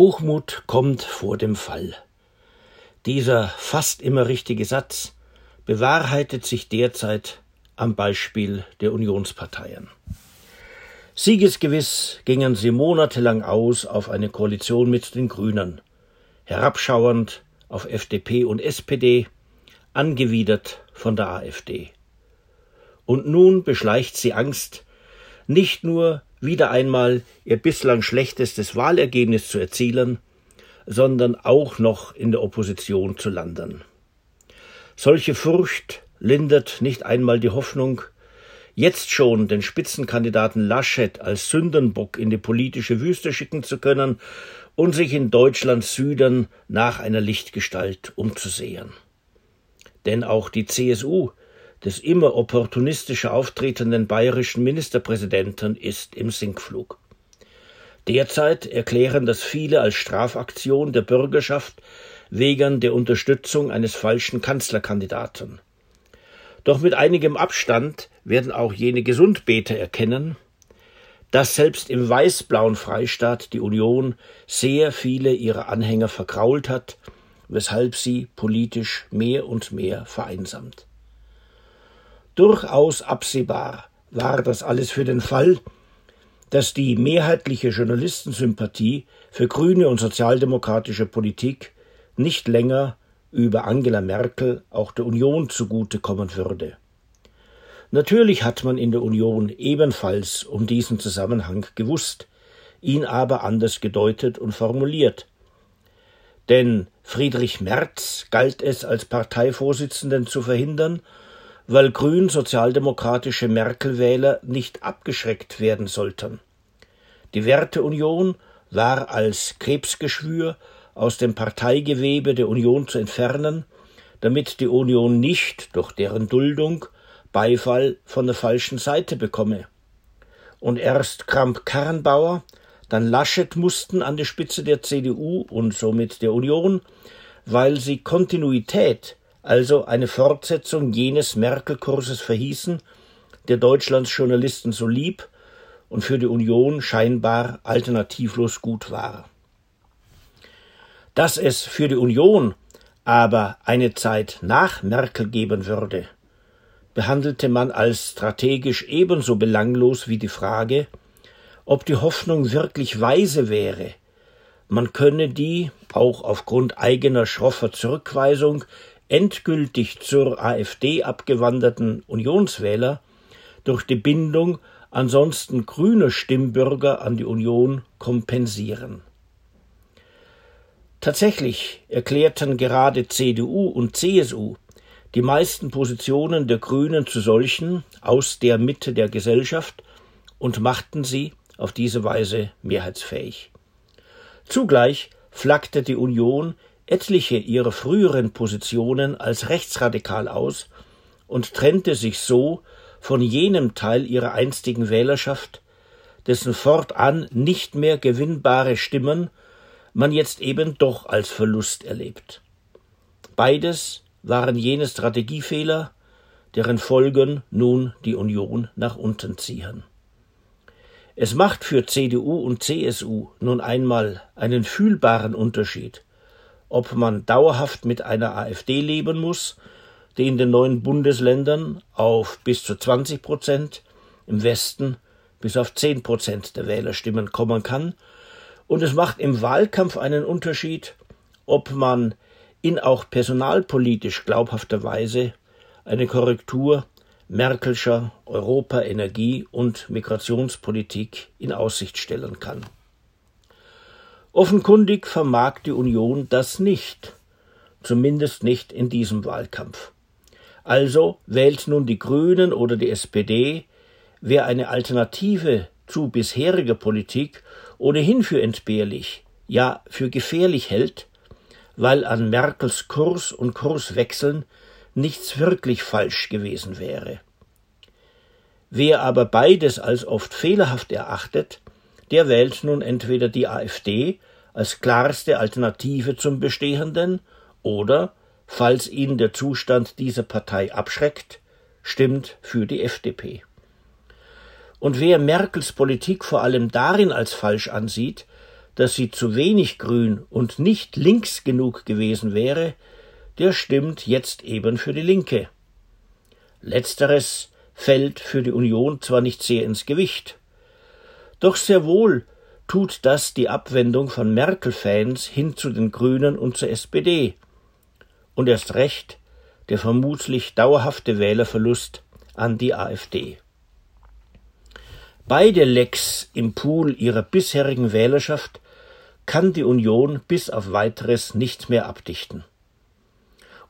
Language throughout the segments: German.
Hochmut kommt vor dem Fall. Dieser fast immer richtige Satz bewahrheitet sich derzeit am Beispiel der Unionsparteien. Siegesgewiss gingen sie monatelang aus auf eine Koalition mit den Grünen, herabschauernd auf FDP und SPD, angewidert von der AfD. Und nun beschleicht sie Angst, nicht nur wieder einmal ihr bislang schlechtestes Wahlergebnis zu erzielen, sondern auch noch in der Opposition zu landen. Solche Furcht lindert nicht einmal die Hoffnung, jetzt schon den Spitzenkandidaten Laschet als Sündenbock in die politische Wüste schicken zu können und sich in Deutschlands Süden nach einer Lichtgestalt umzusehen. Denn auch die CSU des immer opportunistischer auftretenden bayerischen Ministerpräsidenten ist im Sinkflug. Derzeit erklären das viele als Strafaktion der Bürgerschaft wegen der Unterstützung eines falschen Kanzlerkandidaten. Doch mit einigem Abstand werden auch jene Gesundbeter erkennen, dass selbst im weiß-blauen Freistaat die Union sehr viele ihrer Anhänger verkrault hat, weshalb sie politisch mehr und mehr vereinsamt. Durchaus absehbar war das alles für den Fall, dass die mehrheitliche Journalistensympathie für grüne und sozialdemokratische Politik nicht länger über Angela Merkel auch der Union zugutekommen würde. Natürlich hat man in der Union ebenfalls um diesen Zusammenhang gewusst, ihn aber anders gedeutet und formuliert. Denn Friedrich Merz galt es als Parteivorsitzenden zu verhindern weil grün-sozialdemokratische Merkel-Wähler nicht abgeschreckt werden sollten. Die Werteunion war als Krebsgeschwür aus dem Parteigewebe der Union zu entfernen, damit die Union nicht durch deren Duldung Beifall von der falschen Seite bekomme. Und erst Kramp-Karrenbauer, dann Laschet mussten an die Spitze der CDU und somit der Union, weil sie Kontinuität also eine Fortsetzung jenes Merkel-Kurses verhießen, der Deutschlands Journalisten so lieb und für die Union scheinbar alternativlos gut war. Dass es für die Union aber eine Zeit nach Merkel geben würde, behandelte man als strategisch ebenso belanglos wie die Frage, ob die Hoffnung wirklich weise wäre, man könne die, auch aufgrund eigener schroffer Zurückweisung, endgültig zur AfD abgewanderten Unionswähler durch die Bindung ansonsten grüner Stimmbürger an die Union kompensieren. Tatsächlich erklärten gerade CDU und CSU die meisten Positionen der Grünen zu solchen aus der Mitte der Gesellschaft und machten sie auf diese Weise mehrheitsfähig. Zugleich flaggte die Union etliche ihrer früheren Positionen als rechtsradikal aus und trennte sich so von jenem Teil ihrer einstigen Wählerschaft, dessen fortan nicht mehr gewinnbare Stimmen man jetzt eben doch als Verlust erlebt. Beides waren jene Strategiefehler, deren Folgen nun die Union nach unten ziehen. Es macht für CDU und CSU nun einmal einen fühlbaren Unterschied, ob man dauerhaft mit einer AfD leben muss, die in den neuen Bundesländern auf bis zu 20 Prozent, im Westen bis auf 10 Prozent der Wählerstimmen kommen kann. Und es macht im Wahlkampf einen Unterschied, ob man in auch personalpolitisch glaubhafter Weise eine Korrektur Merkelscher Europa-, Energie- und Migrationspolitik in Aussicht stellen kann. Offenkundig vermag die Union das nicht, zumindest nicht in diesem Wahlkampf. Also wählt nun die Grünen oder die SPD, wer eine Alternative zu bisheriger Politik ohnehin für entbehrlich, ja für gefährlich hält, weil an Merkels Kurs und Kurswechseln nichts wirklich falsch gewesen wäre. Wer aber beides als oft fehlerhaft erachtet, der wählt nun entweder die AfD als klarste Alternative zum Bestehenden oder, falls ihn der Zustand dieser Partei abschreckt, stimmt für die FDP. Und wer Merkels Politik vor allem darin als falsch ansieht, dass sie zu wenig grün und nicht links genug gewesen wäre, der stimmt jetzt eben für die Linke. Letzteres fällt für die Union zwar nicht sehr ins Gewicht, doch sehr wohl tut das die Abwendung von Merkel-Fans hin zu den Grünen und zur SPD. Und erst recht der vermutlich dauerhafte Wählerverlust an die AfD. Beide Lecks im Pool ihrer bisherigen Wählerschaft kann die Union bis auf weiteres nicht mehr abdichten.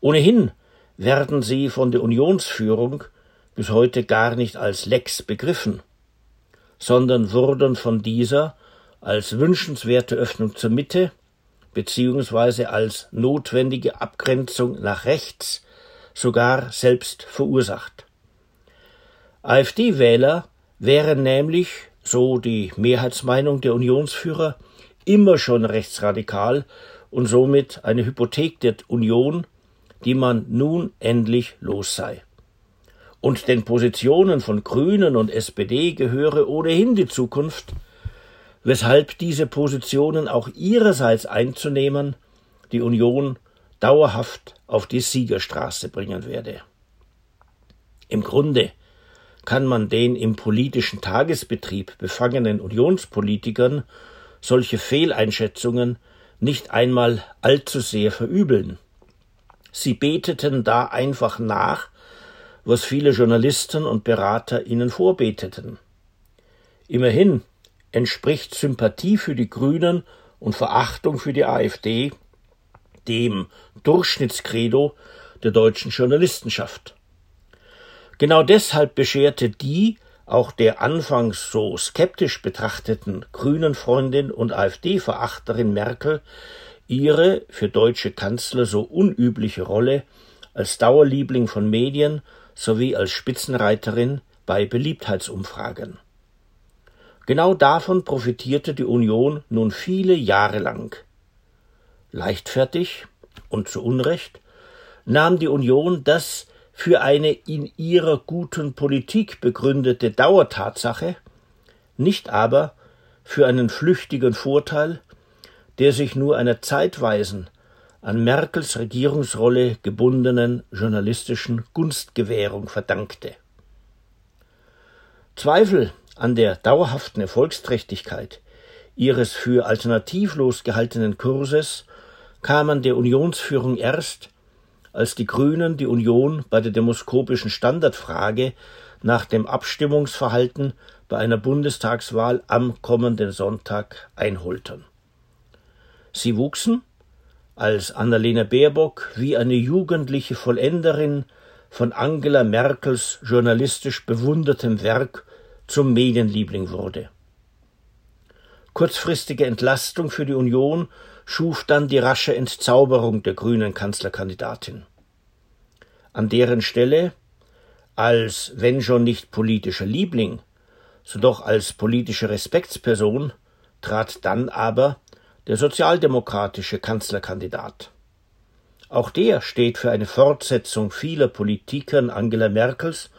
Ohnehin werden sie von der Unionsführung bis heute gar nicht als Lecks begriffen, sondern wurden von dieser als wünschenswerte Öffnung zur Mitte beziehungsweise als notwendige Abgrenzung nach rechts sogar selbst verursacht. AfD-Wähler wären nämlich, so die Mehrheitsmeinung der Unionsführer, immer schon rechtsradikal und somit eine Hypothek der Union, die man nun endlich los sei. Und den Positionen von Grünen und SPD gehöre ohnehin die Zukunft, weshalb diese Positionen auch ihrerseits einzunehmen die Union dauerhaft auf die Siegerstraße bringen werde. Im Grunde kann man den im politischen Tagesbetrieb befangenen Unionspolitikern solche Fehleinschätzungen nicht einmal allzu sehr verübeln. Sie beteten da einfach nach, was viele Journalisten und Berater ihnen vorbeteten. Immerhin entspricht Sympathie für die Grünen und Verachtung für die AfD dem Durchschnittskredo der deutschen Journalistenschaft. Genau deshalb bescherte die auch der anfangs so skeptisch betrachteten grünen Freundin und AfD-Verachterin Merkel ihre für deutsche Kanzler so unübliche Rolle als Dauerliebling von Medien sowie als Spitzenreiterin bei Beliebtheitsumfragen. Genau davon profitierte die Union nun viele Jahre lang. Leichtfertig und zu Unrecht nahm die Union das für eine in ihrer guten Politik begründete Dauertatsache, nicht aber für einen flüchtigen Vorteil, der sich nur einer zeitweisen, an Merkels Regierungsrolle gebundenen journalistischen Gunstgewährung verdankte. Zweifel an der dauerhaften Erfolgsträchtigkeit ihres für alternativlos gehaltenen Kurses kamen der Unionsführung erst, als die Grünen die Union bei der demoskopischen Standardfrage nach dem Abstimmungsverhalten bei einer Bundestagswahl am kommenden Sonntag einholten. Sie wuchsen, als Annalena Baerbock wie eine jugendliche Vollenderin von Angela Merkels journalistisch bewundertem Werk zum Medienliebling wurde. Kurzfristige Entlastung für die Union schuf dann die rasche Entzauberung der grünen Kanzlerkandidatin. An deren Stelle, als wenn schon nicht politischer Liebling, so doch als politische Respektsperson, trat dann aber der sozialdemokratische Kanzlerkandidat. Auch der steht für eine Fortsetzung vieler Politikern Angela Merkels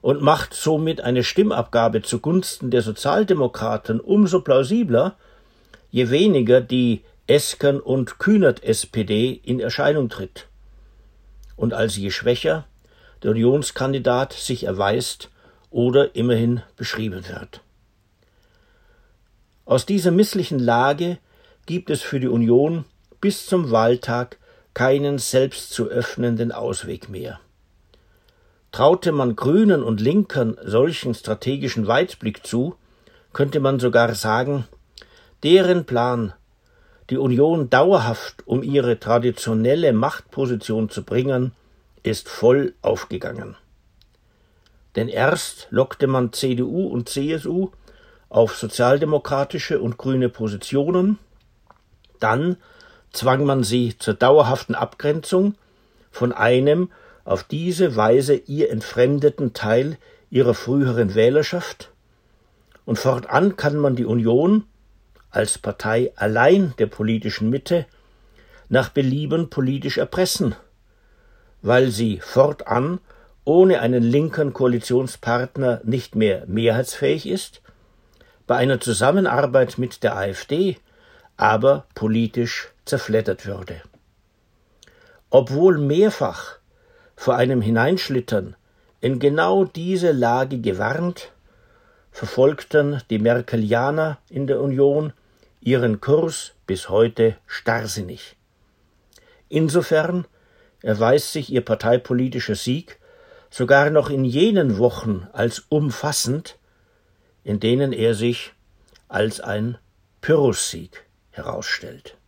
und macht somit eine Stimmabgabe zugunsten der Sozialdemokraten umso plausibler, je weniger die Esken und Kühnert SPD in Erscheinung tritt. Und als je schwächer der Unionskandidat sich erweist oder immerhin beschrieben wird. Aus dieser misslichen Lage gibt es für die Union bis zum Wahltag keinen selbst zu öffnenden Ausweg mehr. Traute man Grünen und Linkern solchen strategischen Weitblick zu, könnte man sogar sagen, deren Plan die Union dauerhaft um ihre traditionelle Machtposition zu bringen, ist voll aufgegangen. Denn erst lockte man CDU und CSU auf sozialdemokratische und grüne Positionen, dann zwang man sie zur dauerhaften Abgrenzung von einem auf diese Weise ihr entfremdeten Teil ihrer früheren Wählerschaft, und fortan kann man die Union als Partei allein der politischen Mitte nach Belieben politisch erpressen, weil sie fortan ohne einen linken Koalitionspartner nicht mehr mehrheitsfähig ist, bei einer Zusammenarbeit mit der AfD aber politisch zerfleddert würde. Obwohl mehrfach vor einem Hineinschlittern in genau diese Lage gewarnt, verfolgten die Merkelianer in der Union ihren Kurs bis heute starrsinnig. Insofern erweist sich ihr parteipolitischer Sieg sogar noch in jenen Wochen als umfassend, in denen er sich als ein Pyrrhussieg herausstellt.